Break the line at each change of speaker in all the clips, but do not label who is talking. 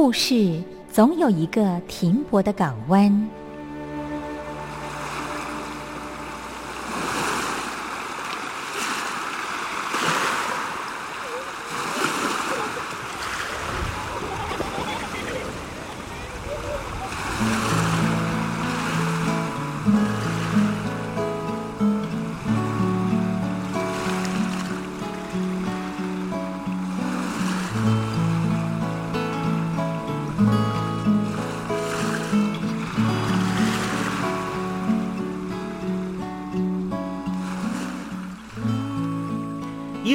故事总有一个停泊的港湾。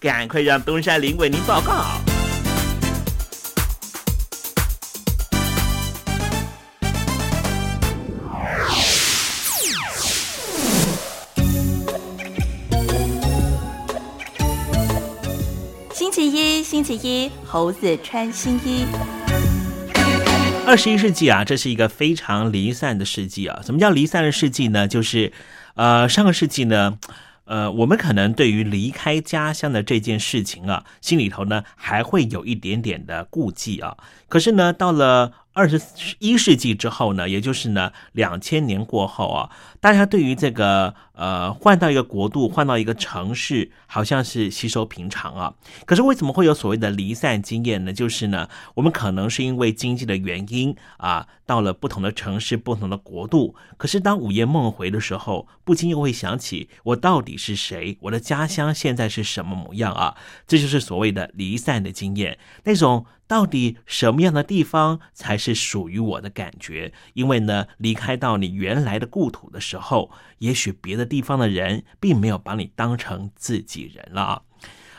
赶快让东山林为您报告。
星期一，星期一，猴子穿新衣。
二十一世纪啊，这是一个非常离散的世纪啊。什么叫离散的世纪呢？就是，呃，上个世纪呢。呃，我们可能对于离开家乡的这件事情啊，心里头呢还会有一点点的顾忌啊。可是呢，到了二十一世纪之后呢，也就是呢两千年过后啊，大家对于这个呃换到一个国度、换到一个城市，好像是吸收平常啊。可是为什么会有所谓的离散经验呢？就是呢，我们可能是因为经济的原因啊，到了不同的城市、不同的国度。可是当午夜梦回的时候，不禁又会想起我到底是谁，我的家乡现在是什么模样啊？这就是所谓的离散的经验，那种。到底什么样的地方才是属于我的感觉？因为呢，离开到你原来的故土的时候，也许别的地方的人并没有把你当成自己人了啊。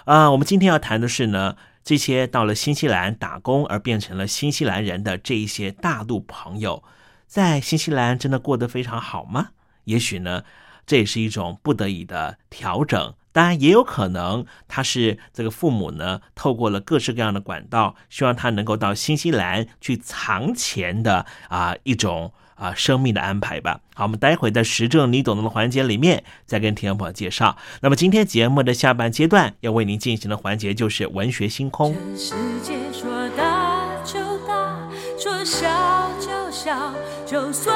啊，我们今天要谈的是呢，这些到了新西兰打工而变成了新西兰人的这一些大陆朋友，在新西兰真的过得非常好吗？也许呢，这也是一种不得已的调整。当然，也有可能他是这个父母呢，透过了各式各样的管道，希望他能够到新西兰去藏钱的啊一种啊生命的安排吧。好，我们待会在时政你懂的环节里面再跟听众朋友介绍。那么今天节目的下半阶段要为您进行的环节就是文学星空。
世界说大就大，说小就小，就算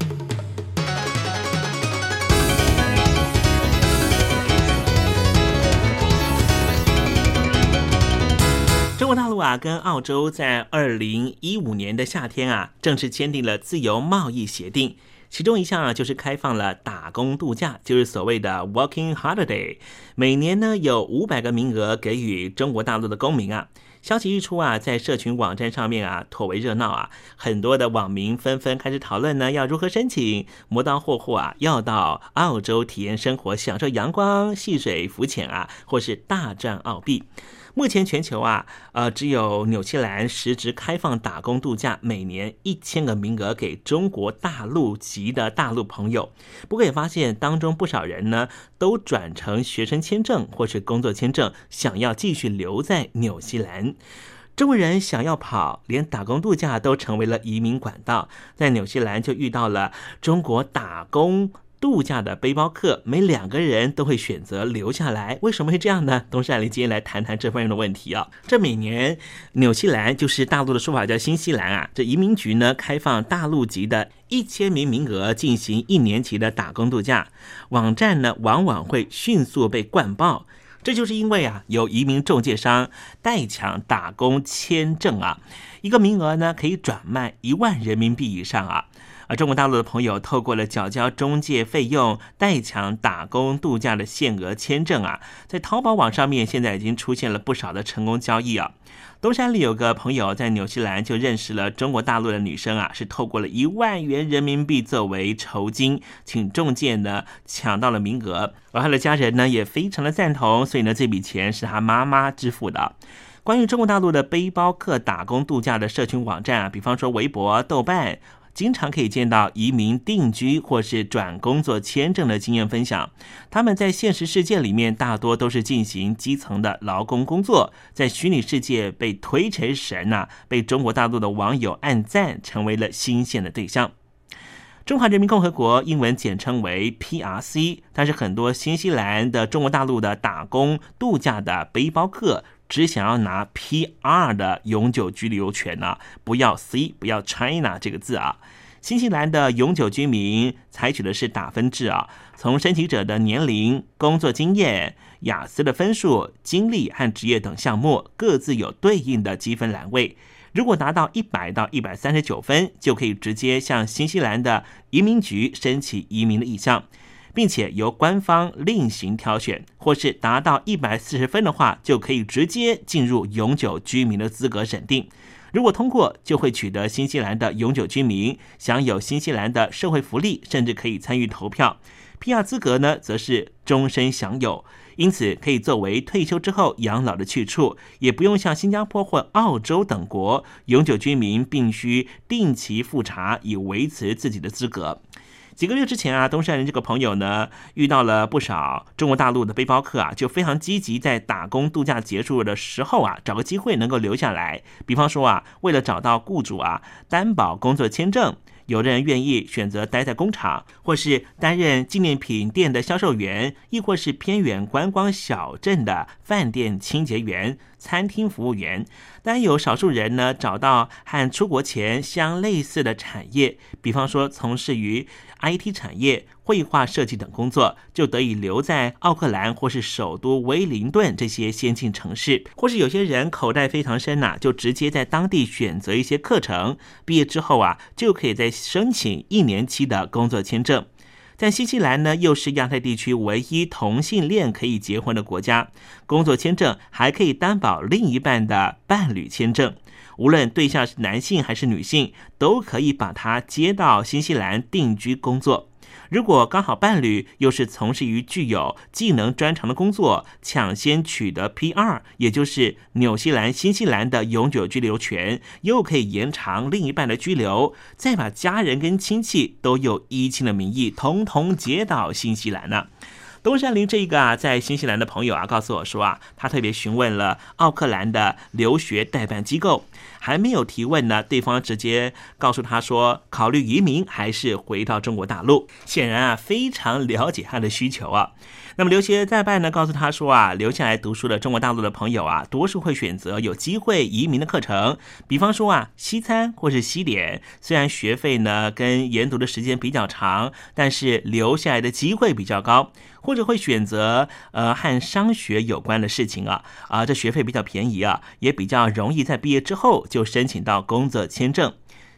中国大陆啊，跟澳洲在二零一五年的夏天啊，正式签订了自由贸易协定。其中一项啊，就是开放了打工度假，就是所谓的 Working Holiday。每年呢，有五百个名额给予中国大陆的公民啊。消息一出啊，在社群网站上面啊，颇为热闹啊。很多的网民纷纷开始讨论呢，要如何申请，磨刀霍霍啊，要到澳洲体验生活，享受阳光、戏水、浮潜啊，或是大赚澳币。目前全球啊，呃，只有纽西兰实质开放打工度假，每年一千个名额给中国大陆籍的大陆朋友。不过也发现当中不少人呢，都转成学生签证或是工作签证，想要继续留在纽西兰。中国人想要跑，连打工度假都成为了移民管道。在纽西兰就遇到了中国打工。度假的背包客，每两个人都会选择留下来，为什么会这样呢？东山林今天来谈谈这方面的问题啊。这每年纽西兰就是大陆的说法叫新西兰啊，这移民局呢开放大陆籍的一千名名额进行一年期的打工度假，网站呢往往会迅速被灌爆，这就是因为啊有移民中介商代抢打工签证啊，一个名额呢可以转卖一万人民币以上啊。而中国大陆的朋友透过了缴交中介费用代抢打工度假的限额签证啊，在淘宝网上面现在已经出现了不少的成功交易啊。东山里有个朋友在纽西兰就认识了中国大陆的女生啊，是透过了一万元人民币作为酬金，请中介呢抢到了名额，而他的家人呢也非常的赞同，所以呢这笔钱是他妈妈支付的。关于中国大陆的背包客打工度假的社群网站啊，比方说微博、豆瓣。经常可以见到移民定居或是转工作签证的经验分享。他们在现实世界里面大多都是进行基层的劳工工作，在虚拟世界被推成神呐，被中国大陆的网友暗赞，成为了新鲜的对象。中华人民共和国英文简称为 PRC，但是很多新西兰的中国大陆的打工度假的背包客。只想要拿 PR 的永久居留权呢？不要 C，不要 China 这个字啊。新西兰的永久居民采取的是打分制啊，从申请者的年龄、工作经验、雅思的分数、经历和职业等项目各自有对应的积分栏位。如果达到一百到一百三十九分，就可以直接向新西兰的移民局申请移民的意向。并且由官方另行挑选，或是达到一百四十分的话，就可以直接进入永久居民的资格审定。如果通过，就会取得新西兰的永久居民，享有新西兰的社会福利，甚至可以参与投票。P.R. 资格呢，则是终身享有，因此可以作为退休之后养老的去处，也不用像新加坡或澳洲等国永久居民必须定期复查以维持自己的资格。几个月之前啊，东山人这个朋友呢，遇到了不少中国大陆的背包客啊，就非常积极，在打工度假结束的时候啊，找个机会能够留下来。比方说啊，为了找到雇主啊，担保工作签证。有的人愿意选择待在工厂，或是担任纪念品店的销售员，亦或是偏远观光小镇的饭店清洁员、餐厅服务员。但有少数人呢，找到和出国前相类似的产业，比方说从事于 IT 产业。绘画设计等工作，就得以留在奥克兰或是首都威灵顿这些先进城市，或是有些人口袋非常深呐，就直接在当地选择一些课程，毕业之后啊，就可以再申请一年期的工作签证。在新西兰呢，又是亚太地区唯一同性恋可以结婚的国家，工作签证还可以担保另一半的伴侣签证，无论对象是男性还是女性，都可以把他接到新西兰定居工作。如果刚好伴侣又是从事于具有技能专长的工作，抢先取得 P.R.，也就是纽西兰、新西兰的永久居留权，又可以延长另一半的居留，再把家人跟亲戚都有依亲的名义，统统接到新西兰呢。东山林这一个啊，在新西兰的朋友啊，告诉我说啊，他特别询问了奥克兰的留学代办机构，还没有提问呢，对方直接告诉他说，考虑移民还是回到中国大陆。显然啊，非常了解他的需求啊。那么留学代办呢，告诉他说啊，留下来读书的中国大陆的朋友啊，多数会选择有机会移民的课程，比方说啊，西餐或是西点，虽然学费呢跟研读的时间比较长，但是留下来的机会比较高。或者会选择呃和商学有关的事情啊啊，这学费比较便宜啊，也比较容易在毕业之后就申请到工作签证。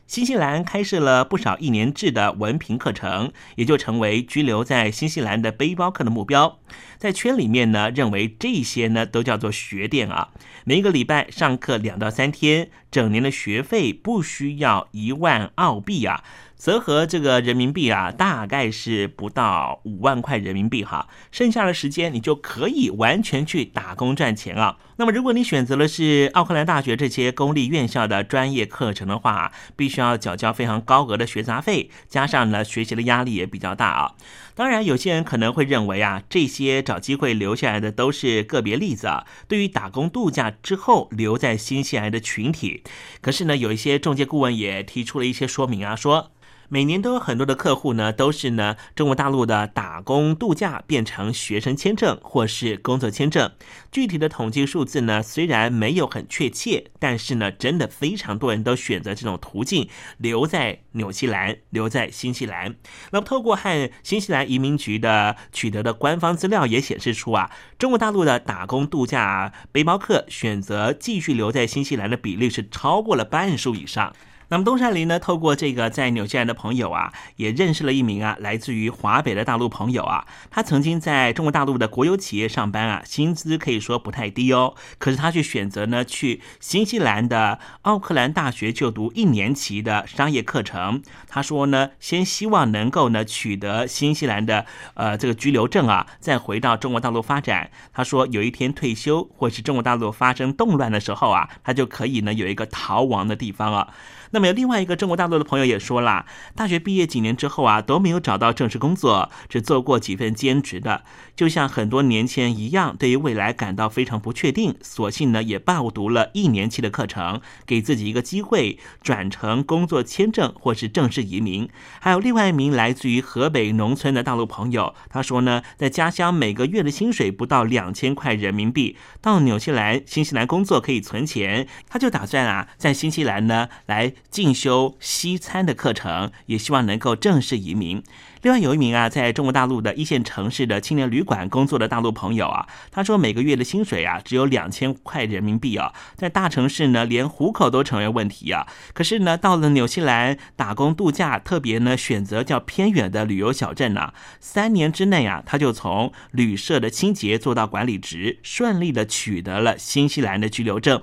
新西兰开设了不少一年制的文凭课程，也就成为居留在新西兰的背包客的目标。在圈里面呢，认为这些呢都叫做学店啊，每一个礼拜上课两到三天，整年的学费不需要一万澳币啊。折合这个人民币啊，大概是不到五万块人民币哈。剩下的时间你就可以完全去打工赚钱啊。那么如果你选择的是奥克兰大学这些公立院校的专业课程的话，必须要缴交非常高额的学杂费，加上呢学习的压力也比较大啊。当然，有些人可能会认为啊，这些找机会留下来的都是个别例子啊。对于打工度假之后留在新西兰的群体，可是呢，有一些中介顾问也提出了一些说明啊，说。每年都有很多的客户呢，都是呢中国大陆的打工度假变成学生签证或是工作签证。具体的统计数字呢，虽然没有很确切，但是呢，真的非常多人都选择这种途径留在纽西兰，留在新西兰。那么，透过和新西兰移民局的取得的官方资料也显示出啊，中国大陆的打工度假背包客选择继续留在新西兰的比例是超过了半数以上。那么东山林呢，透过这个在纽西兰的朋友啊，也认识了一名啊来自于华北的大陆朋友啊。他曾经在中国大陆的国有企业上班啊，薪资可以说不太低哦。可是他却选择呢去新西兰的奥克兰大学就读一年期的商业课程。他说呢，先希望能够呢取得新西兰的呃这个居留证啊，再回到中国大陆发展。他说有一天退休或是中国大陆发生动乱的时候啊，他就可以呢有一个逃亡的地方啊。那么有另外一个中国大陆的朋友也说了，大学毕业几年之后啊，都没有找到正式工作，只做过几份兼职的，就像很多年前一样，对于未来感到非常不确定，索性呢也报读了一年期的课程，给自己一个机会转成工作签证或是正式移民。还有另外一名来自于河北农村的大陆朋友，他说呢，在家乡每个月的薪水不到两千块人民币，到纽西兰、新西兰工作可以存钱，他就打算啊，在新西兰呢来。进修西餐的课程，也希望能够正式移民。另外有一名啊，在中国大陆的一线城市的青年旅馆工作的大陆朋友啊，他说每个月的薪水啊只有两千块人民币啊，在大城市呢连户口都成为问题啊。可是呢，到了纽西兰打工度假，特别呢选择较偏远的旅游小镇呢，三年之内啊，他就从旅社的清洁做到管理职，顺利的取得了新西兰的居留证。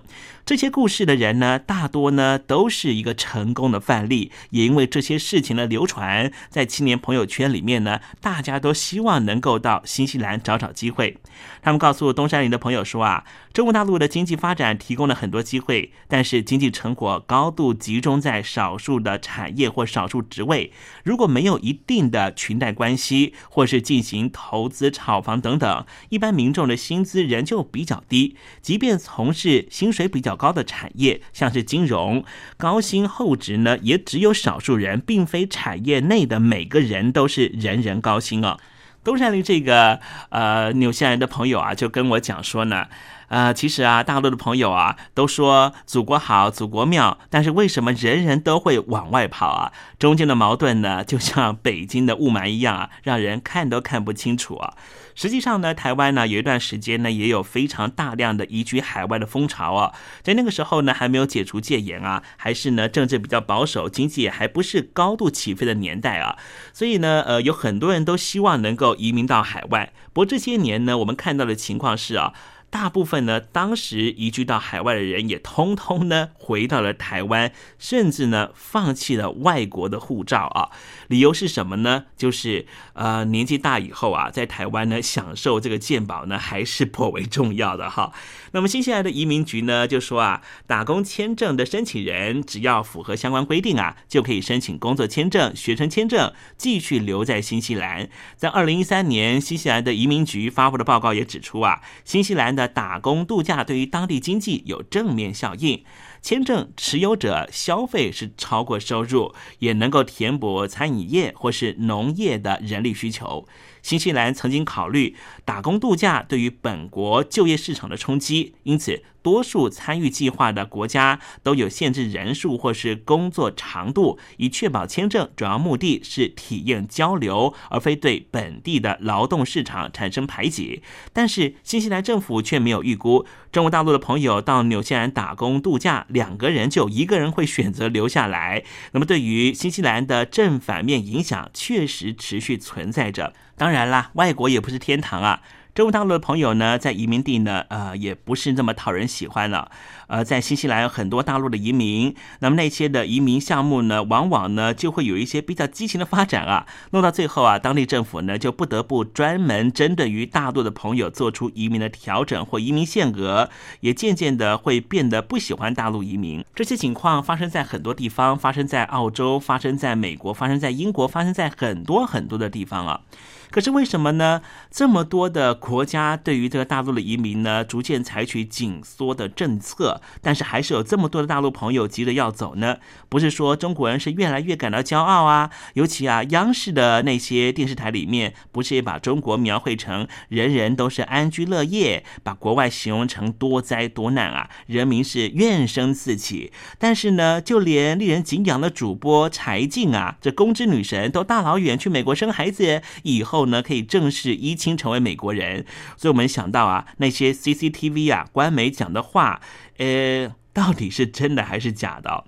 这些故事的人呢，大多呢都是一个成功的范例，也因为这些事情的流传，在青年朋友圈里面呢，大家都希望能够到新西兰找找机会。他们告诉东山林的朋友说啊，中国大陆的经济发展提供了很多机会，但是经济成果高度集中在少数的产业或少数职位，如果没有一定的裙带关系，或是进行投资炒房等等，一般民众的薪资仍旧比较低，即便从事薪水比较高的产业，像是金融，高薪厚职呢，也只有少数人，并非产业内的每个人都是人人高薪哦。东山林这个呃纽西兰的朋友啊，就跟我讲说呢，呃，其实啊，大陆的朋友啊都说祖国好，祖国妙，但是为什么人人都会往外跑啊？中间的矛盾呢，就像北京的雾霾一样啊，让人看都看不清楚啊。实际上呢，台湾呢有一段时间呢，也有非常大量的移居海外的风潮啊。在那个时候呢，还没有解除戒严啊，还是呢政治比较保守，经济也还不是高度起飞的年代啊。所以呢，呃，有很多人都希望能够移民到海外。不过这些年呢，我们看到的情况是啊。大部分呢，当时移居到海外的人也通通呢回到了台湾，甚至呢放弃了外国的护照啊。理由是什么呢？就是呃年纪大以后啊，在台湾呢享受这个健保呢还是颇为重要的哈。那么新西兰的移民局呢就说啊，打工签证的申请人只要符合相关规定啊，就可以申请工作签证、学生签证，继续留在新西兰。在二零一三年，新西兰的移民局发布的报告也指出啊，新西兰的的打工度假对于当地经济有正面效应。签证持有者消费是超过收入，也能够填补餐饮业或是农业的人力需求。新西兰曾经考虑打工度假对于本国就业市场的冲击，因此多数参与计划的国家都有限制人数或是工作长度，以确保签证主要目的是体验交流，而非对本地的劳动市场产生排挤。但是新西兰政府却没有预估，中国大陆的朋友到纽西兰打工度假，两个人就一个人会选择留下来。那么对于新西兰的正反面影响，确实持续存在着。当然啦，外国也不是天堂啊。中国大陆的朋友呢，在移民地呢，呃，也不是那么讨人喜欢了。呃，在新西兰有很多大陆的移民，那么那些的移民项目呢，往往呢就会有一些比较激情的发展啊，弄到最后啊，当地政府呢就不得不专门针对于大陆的朋友做出移民的调整或移民限额，也渐渐的会变得不喜欢大陆移民。这些情况发生在很多地方，发生在澳洲，发生在美国，发生在英国，发生在很多很多的地方啊。可是为什么呢？这么多的国家对于这个大陆的移民呢，逐渐采取紧缩的政策，但是还是有这么多的大陆朋友急着要走呢？不是说中国人是越来越感到骄傲啊？尤其啊，央视的那些电视台里面，不是也把中国描绘成人人都是安居乐业，把国外形容成多灾多难啊，人民是怨声四起。但是呢，就连令人敬仰的主播柴静啊，这公知女神都大老远去美国生孩子以后。呢，可以正式依亲成为美国人，所以我们想到啊，那些 CCTV 啊，官媒讲的话，呃，到底是真的还是假的？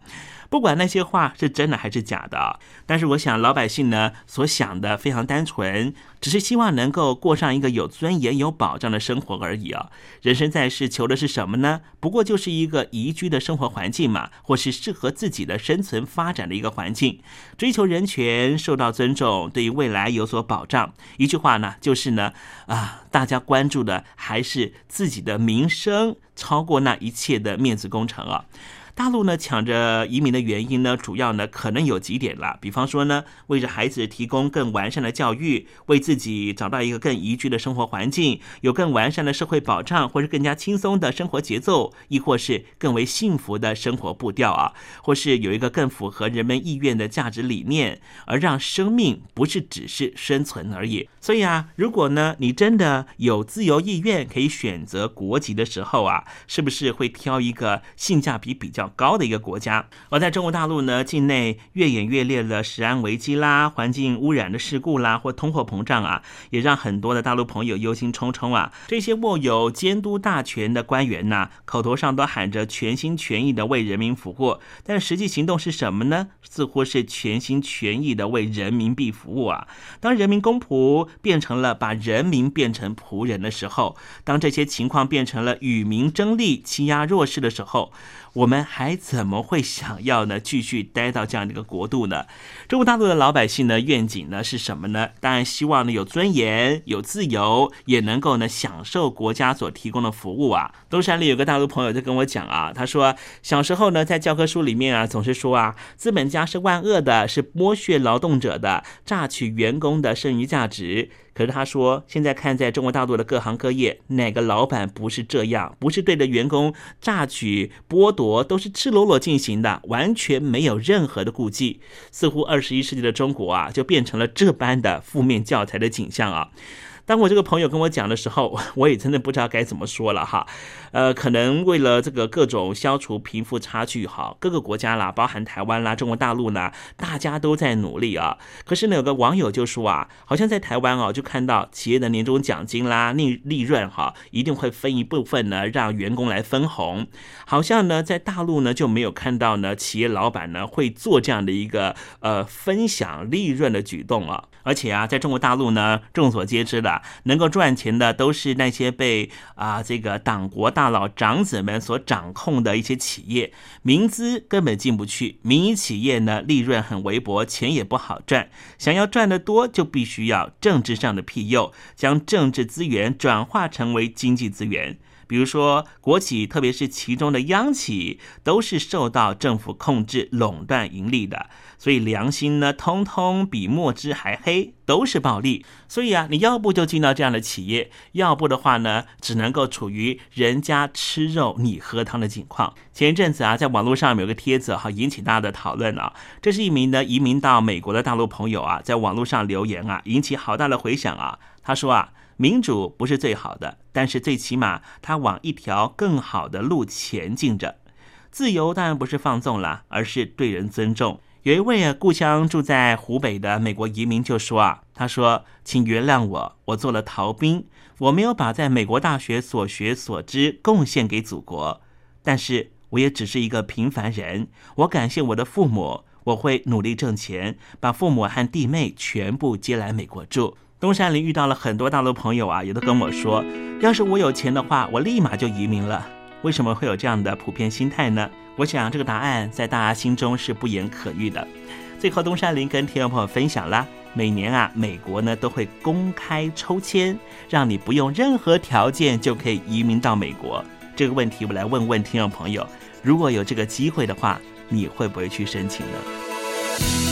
不管那些话是真的还是假的，但是我想老百姓呢所想的非常单纯，只是希望能够过上一个有尊严、有保障的生活而已啊。人生在世求的是什么呢？不过就是一个宜居的生活环境嘛，或是适合自己的生存发展的一个环境。追求人权受到尊重，对于未来有所保障。一句话呢，就是呢，啊，大家关注的还是自己的名声，超过那一切的面子工程啊。大陆呢抢着移民的原因呢，主要呢可能有几点啦。比方说呢，为着孩子提供更完善的教育，为自己找到一个更宜居的生活环境，有更完善的社会保障，或是更加轻松的生活节奏，亦或是更为幸福的生活步调啊，或是有一个更符合人们意愿的价值理念，而让生命不是只是生存而已。所以啊，如果呢你真的有自由意愿可以选择国籍的时候啊，是不是会挑一个性价比比较？高的一个国家，而在中国大陆呢，境内越演越烈的食安危机啦、环境污染的事故啦，或通货膨胀啊，也让很多的大陆朋友忧心忡忡啊。这些握有监督大权的官员呐，口头上都喊着全心全意的为人民服务，但实际行动是什么呢？似乎是全心全意的为人民币服务啊。当人民公仆变成了把人民变成仆人的时候，当这些情况变成了与民争利、欺压弱势的时候。我们还怎么会想要呢？继续待到这样的一个国度呢？中国大陆的老百姓呢，愿景呢是什么呢？当然希望呢有尊严、有自由，也能够呢享受国家所提供的服务啊。东山里有个大陆朋友就跟我讲啊，他说小时候呢在教科书里面啊总是说啊，资本家是万恶的，是剥削劳动者的，榨取员工的剩余价值。他说，现在看在中国大陆的各行各业，哪个老板不是这样？不是对着员工榨取、剥夺，都是赤裸裸进行的，完全没有任何的顾忌。似乎二十一世纪的中国啊，就变成了这般的负面教材的景象啊。当我这个朋友跟我讲的时候，我也真的不知道该怎么说了哈。呃，可能为了这个各种消除贫富差距哈，各个国家啦，包含台湾啦、中国大陆呢，大家都在努力啊。可是呢，有个网友就说啊，好像在台湾哦，就看到企业的年终奖金啦、利利润哈，一定会分一部分呢，让员工来分红。好像呢，在大陆呢就没有看到呢，企业老板呢会做这样的一个呃分享利润的举动啊。而且啊，在中国大陆呢，众所皆知的，能够赚钱的都是那些被啊这个党国大佬长子们所掌控的一些企业，民资根本进不去。民营企业呢，利润很微薄，钱也不好赚。想要赚得多，就必须要政治上的庇佑，将政治资源转化成为经济资源。比如说国企，特别是其中的央企，都是受到政府控制、垄断盈利的，所以良心呢，通通比墨汁还黑，都是暴利。所以啊，你要不就进到这样的企业，要不的话呢，只能够处于人家吃肉你喝汤的境况。前一阵子啊，在网络上有个帖子哈，引起大家的讨论啊。这是一名呢移民到美国的大陆朋友啊，在网络上留言啊，引起好大的回响啊。他说啊。民主不是最好的，但是最起码它往一条更好的路前进着。自由当然不是放纵了，而是对人尊重。有一位啊，故乡住在湖北的美国移民就说啊，他说：“请原谅我，我做了逃兵，我没有把在美国大学所学所知贡献给祖国，但是我也只是一个平凡人。我感谢我的父母，我会努力挣钱，把父母和弟妹全部接来美国住。”东山里遇到了很多大陆朋友啊，也都跟我说，要是我有钱的话，我立马就移民了。为什么会有这样的普遍心态呢？我想这个答案在大家心中是不言可喻的。最后，东山林跟听众朋友分享啦，每年啊，美国呢都会公开抽签，让你不用任何条件就可以移民到美国。这个问题我来问问听众朋友，如果有这个机会的话，你会不会去申请呢？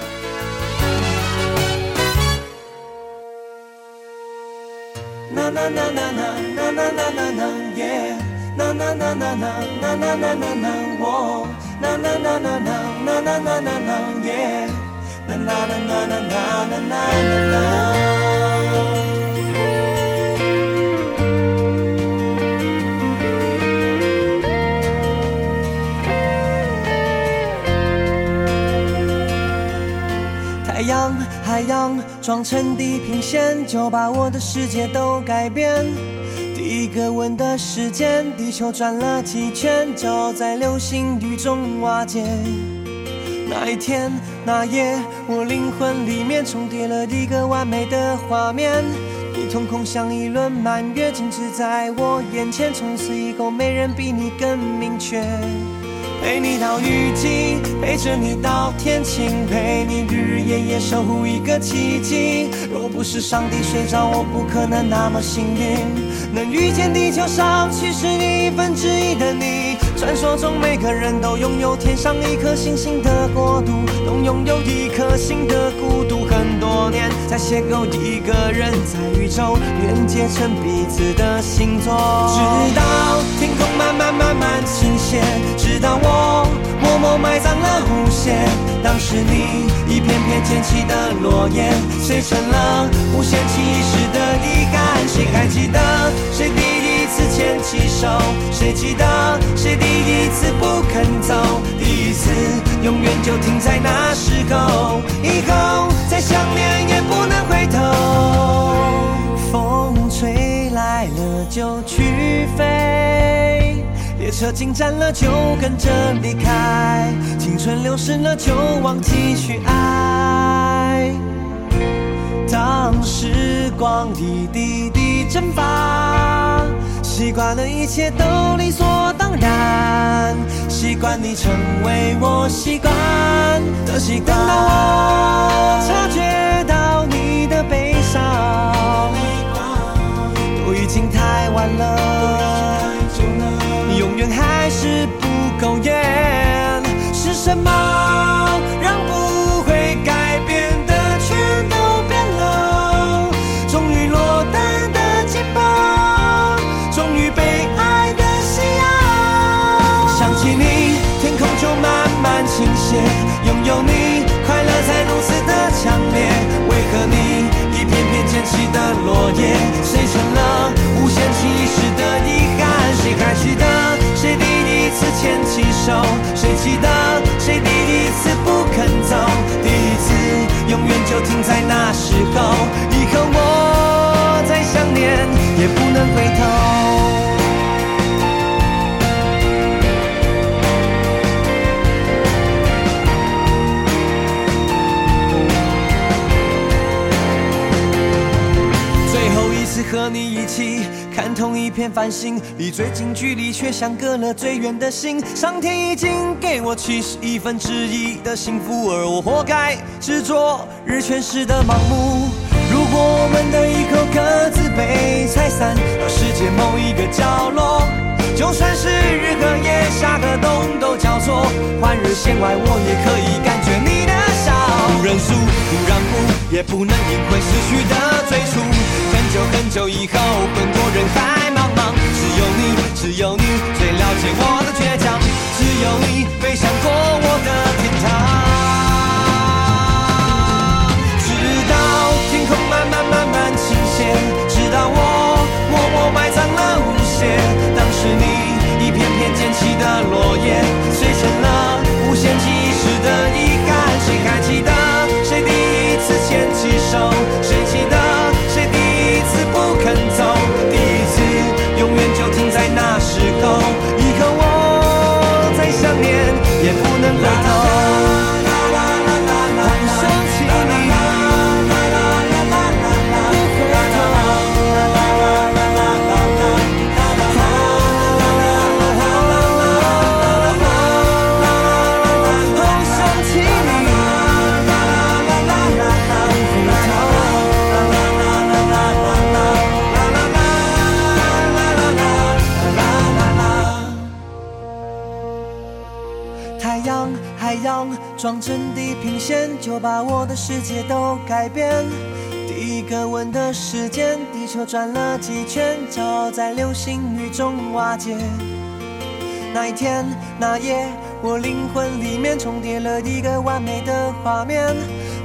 Na na na na na na na na yeah na na na na na na na na na na whoa na na na na na na na na na na yeah na na na na na na na na na
海洋装成地平线，就把我的世界都改变。第一个吻的时间，地球转了几圈，就在流星雨中瓦解。那一天，那夜，我灵魂里面重叠了一个完美的画面。你瞳孔像一轮满月，静止在我眼前，从此以后没人比你更明确。陪你到雨季，陪着你到天晴，陪你日日夜夜守护一个奇迹。若不是上帝睡着，我不可能那么幸运，能遇见地球上七十亿分之一的你。传说中每个人都拥有天上一颗星星的国度，都拥有一颗心的孤独。多年才邂逅一个人，在宇宙连接成彼此的星座，直到天空慢慢慢慢倾斜，直到我。默默埋葬了无限，当时你一片片捡起的落叶，碎成了无限期时的遗憾。谁还记得谁第一次牵起手？谁记得谁第一次不肯走？第一次永远就停在那时候，以后再想念也不能回头。风吹来了就去飞，列车进站了就跟着离开，青春流逝了就忘记去爱。当时光一滴滴蒸发，惯了一切都理所当然，习惯你成为我习惯的习惯。等到我察觉到你的悲伤，都已经太晚了，永远还是不够远。是什么谁成了无限期时的遗憾？谁还记得谁第一次牵起手？谁记得谁第一次不肯走？第一次永远就停在那时候，以后我再想念也不能回头。和你一起看同一片繁星，离最近距离却相隔了最远的心。上天已经给我七十亿分之一的幸福，而我活该执着日全食的盲目。如果我们的以后各自被拆散到世界某一个角落，就算是日和夜、夏和冬都交错，换日线外我也可以感觉你的笑。不认输，不让步，也不能赢回失去的最。很久以后，奔过人海茫茫，只有你，只有你最了解我的倔强，只有你飞向过我的天堂。直到天空慢慢慢慢倾斜，直到我默默埋葬了无邪。当时你一片片捡起的落叶，洋撞成地平线，就把我的世界都改变。第一个吻的时间，地球转了几圈，骄傲在流星雨中瓦解。那一天，那夜，我灵魂里面重叠了一个完美的画面。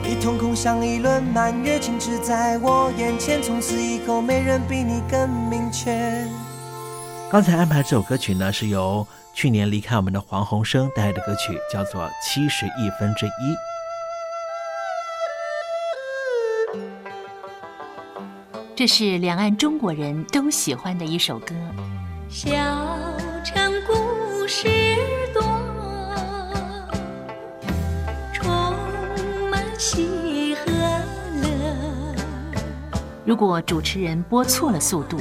你瞳孔像一轮满月，静止在我眼前，从此以后没人比你更明确。
刚才安排这首歌曲呢，是由去年离开我们的黄鸿升带来的歌曲，叫做《七十亿分之一》。
这是两岸中国人都喜欢的一首歌。
小城故事多，充满喜和乐。
如果主持人播错了速度，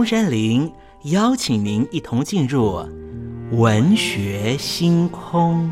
中山陵邀请您一同进入文学星空。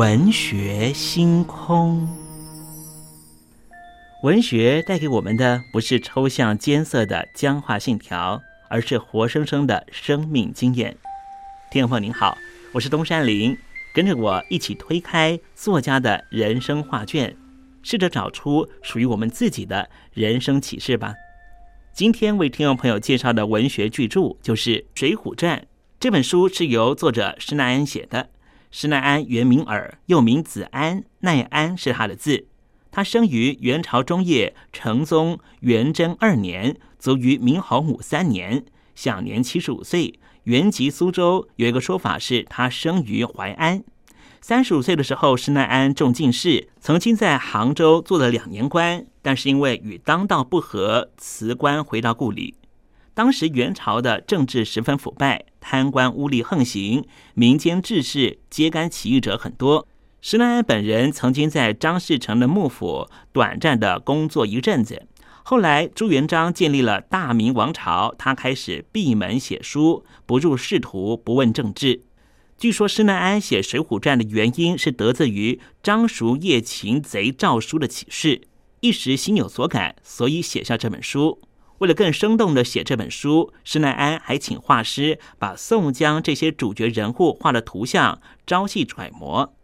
文学星空，文学带给我们的不是抽象艰涩的僵化信条，而是活生生的生命经验。听众朋友您好，我是东山林，跟着我一起推开作家的人生画卷，试着找出属于我们自己的人生启示吧。今天为听众朋友介绍的文学巨著就是《水浒传》这本书，是由作者施耐庵写的。施耐庵原名耳，又名子安，耐庵是他的字。他生于元朝中叶成宗元贞二年，卒于明洪武三年，享年七十五岁。原籍苏州，有一个说法是他生于淮安。三十五岁的时候，施耐庵中进士，曾经在杭州做了两年官，但是因为与当道不合，辞官回到故里。当时元朝的政治十分腐败，贪官污吏横行，民间志士揭竿起义者很多。施耐庵本人曾经在张士诚的幕府短暂的工作一阵子，后来朱元璋建立了大明王朝，他开始闭门写书，不入仕途，不问政治。据说施耐庵写《水浒传》的原因是得自于张熟夜擒贼诏书的启示，一时心有所感，所以写下这本书。为了更生动地写这本书，施耐庵还请画师把宋江这些主角人物画的图像朝夕揣摩。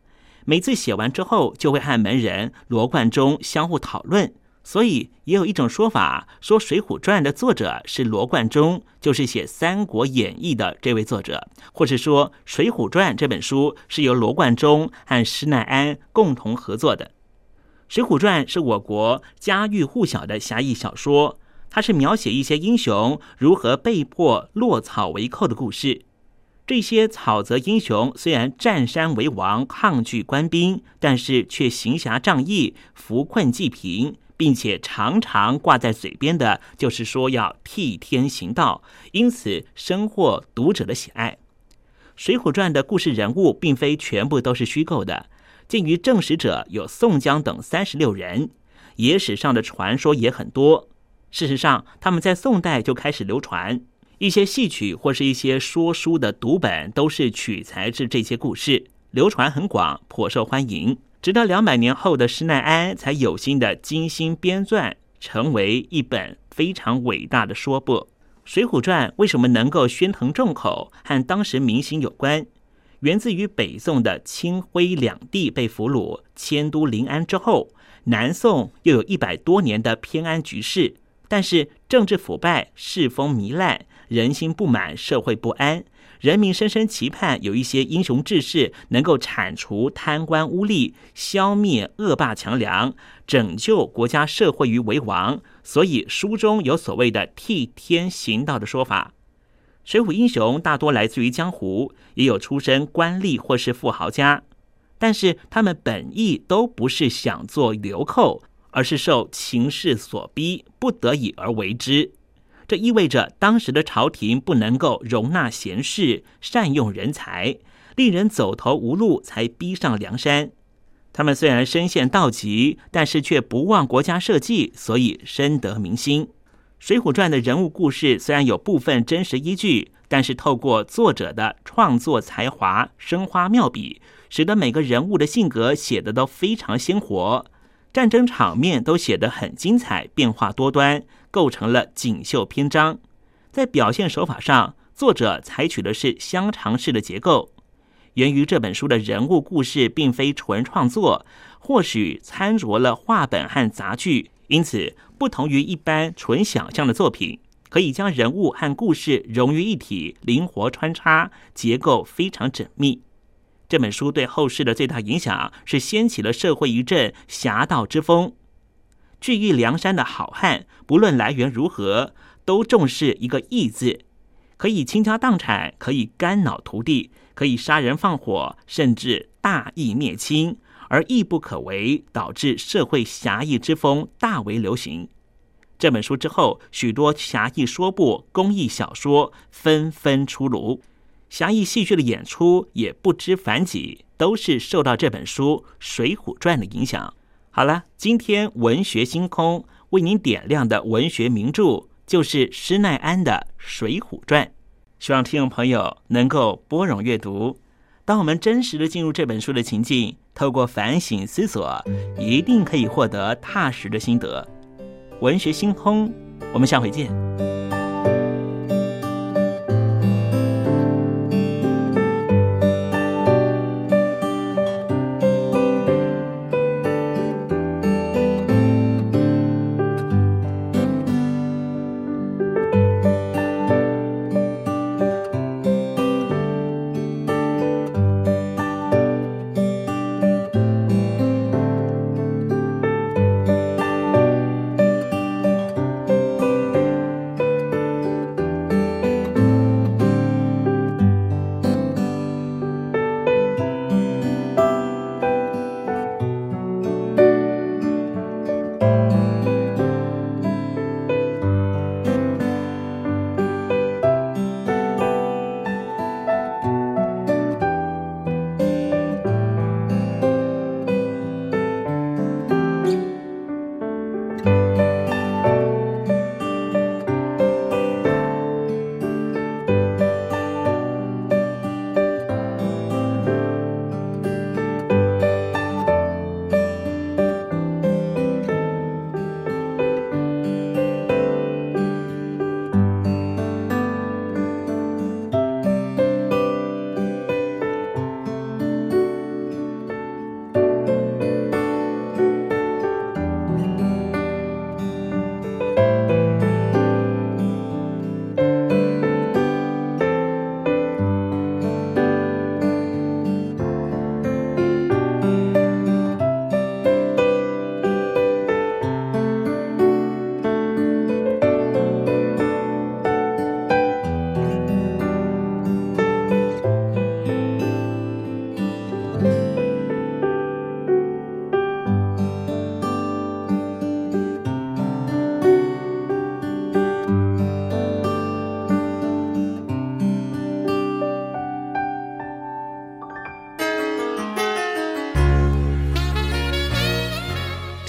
每次写完之后，就会和门人罗贯中相互讨论，所以也有一种说法，说《水浒传》的作者是罗贯中，就是写《三国演义》的这位作者，或是说《水浒传》这本书是由罗贯中和施耐庵共同合作的。《水浒传》是我国家喻户晓的侠义小说，它是描写一些英雄如何被迫落草为寇的故事。这些草泽英雄虽然占山为王，抗拒官兵，但是却行侠仗义，扶困济贫。并且常常挂在嘴边的，就是说要替天行道，因此深获读者的喜爱。《水浒传》的故事人物并非全部都是虚构的，鉴于证实者有宋江等三十六人，野史上的传说也很多。事实上，他们在宋代就开始流传，一些戏曲或是一些说书的读本都是取材自这些故事，流传很广，颇受欢迎。直到两百年后的施耐庵才有心的精心编撰，成为一本非常伟大的说部。《水浒传》为什么能够喧腾众口，和当时民心有关，源自于北宋的清徽两地被俘虏，迁都临安之后，南宋又有一百多年的偏安局势，但是政治腐败，世风糜烂，人心不满，社会不安。人民深深期盼有一些英雄志士能够铲除贪官污吏，消灭恶霸强梁，拯救国家社会于为王。所以书中有所谓的替天行道的说法。水浒英雄大多来自于江湖，也有出身官吏或是富豪家，但是他们本意都不是想做流寇，而是受情势所逼，不得已而为之。这意味着当时的朝廷不能够容纳贤士，善用人才，令人走投无路，才逼上梁山。他们虽然身陷道极，但是却不忘国家社稷，所以深得民心。《水浒传》的人物故事虽然有部分真实依据，但是透过作者的创作才华、生花妙笔，使得每个人物的性格写得都非常鲜活，战争场面都写得很精彩，变化多端。构成了锦绣篇章，在表现手法上，作者采取的是香肠式的结构。源于这本书的人物故事并非纯创作，或许参着了话本和杂剧，因此不同于一般纯想象的作品，可以将人物和故事融于一体，灵活穿插，结构非常缜密。这本书对后世的最大影响是掀起了社会一阵侠盗之风。聚义梁山的好汉，不论来源如何，都重视一个义字，可以倾家荡产，可以肝脑涂地，可以杀人放火，甚至大义灭亲，而义不可为，导致社会侠义之风大为流行。这本书之后，许多侠义说部、公益小说纷纷出炉，侠义戏剧的演出也不知凡几，都是受到这本书《水浒传》的影响。好了，今天文学星空为您点亮的文学名著就是施耐庵的《水浒传》，希望听众朋友能够拨冗阅读。当我们真实的进入这本书的情境，透过反省思索，一定可以获得踏实的心得。文学星空，我们下回见。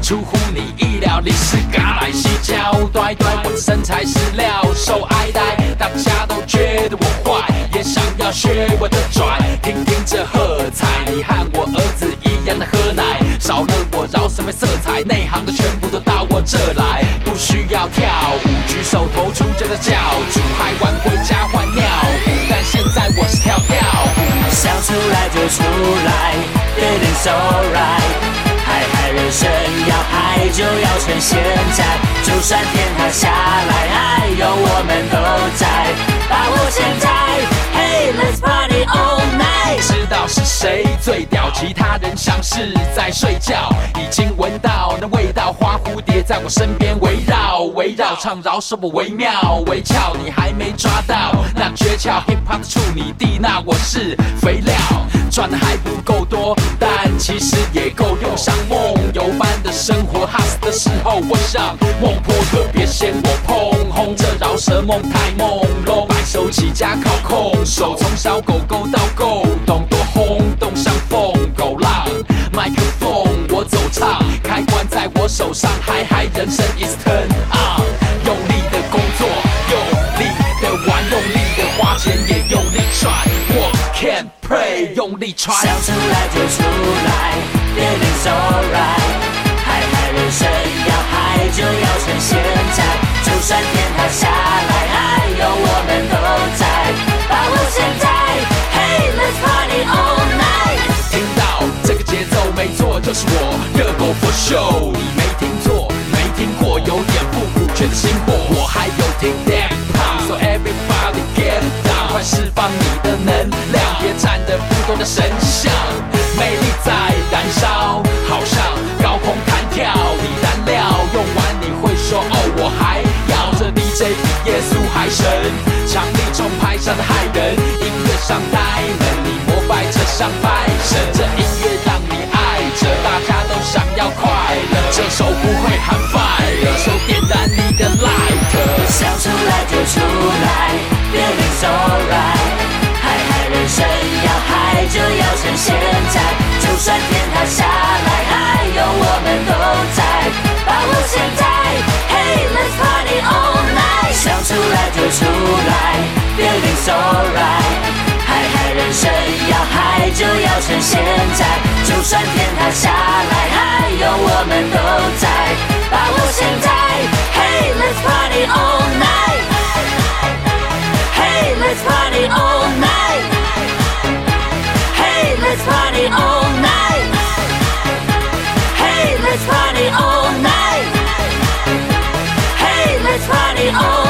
出乎你意料。你是嘎来西胶拽拽，我的身材是料，受爱戴，大家都觉得我坏，也想要学我的拽。听听这喝彩，你和我儿子一样的喝奶，少了我饶什么色彩？内行的全部都到我这来，不需要跳舞，举手投足就能叫主，还玩回家换尿布，但现在我是跳跳舞，
想出来就出来，feeling so right。人生要嗨就要趁现在，就算天塌下来，还有我们都在，把握现在。Hey let's party all night。
知道是谁最屌，其他人像是在睡觉，已经闻到那味道，花蝴蝶在我身边围绕围绕，唱饶舌我惟妙惟肖，你还没抓到那诀窍，hip hop 的处女地，那我是肥料，赚的还不够多，但其实也够用像梦游般的生活，Hust 的时候我像孟婆特别嫌我碰红，这饶舌梦太朦胧，白手起家靠空手，从小狗狗到够懂，多轰动像疯狗浪，麦克风我走唱，开关在我手上，嗨嗨，人生 is turn on，pray，用力 try，
想出来就出来，feeling so right。嗨嗨，人生要嗨就要趁现在，就算天塌下来，还有我们都在，把握现在。Hey let's party all night。
听到这个节奏没错，就是我热狗 for show，你没听错，没听过，有点复古却的新货，我还有听 damn pop，so everybody get down，快释放你动的神像，魅力在燃烧，好像高空弹跳，你燃料用完你会说哦，我还要这 DJ 比耶稣还神，强力中拍上的害人，音乐上呆萌，你膜拜着像拜神，这音乐让你爱着，大家都想要快乐，这首不会喊 fire，手点燃你的 light，
想出来就出来，feeling so right。嗨嗨，人生要在就要趁现在，就算天塌下来，还有我们都在。把握现在，Hey let's party all night，想出来就出来，Feeling so right，嗨嗨人生要嗨，就要趁现在，就算天塌下来，还有我们都在。把握现在，Hey let's party all night，Hey let's party all night。let's party all night. Hey, let's party all night. Hey, let's party all night.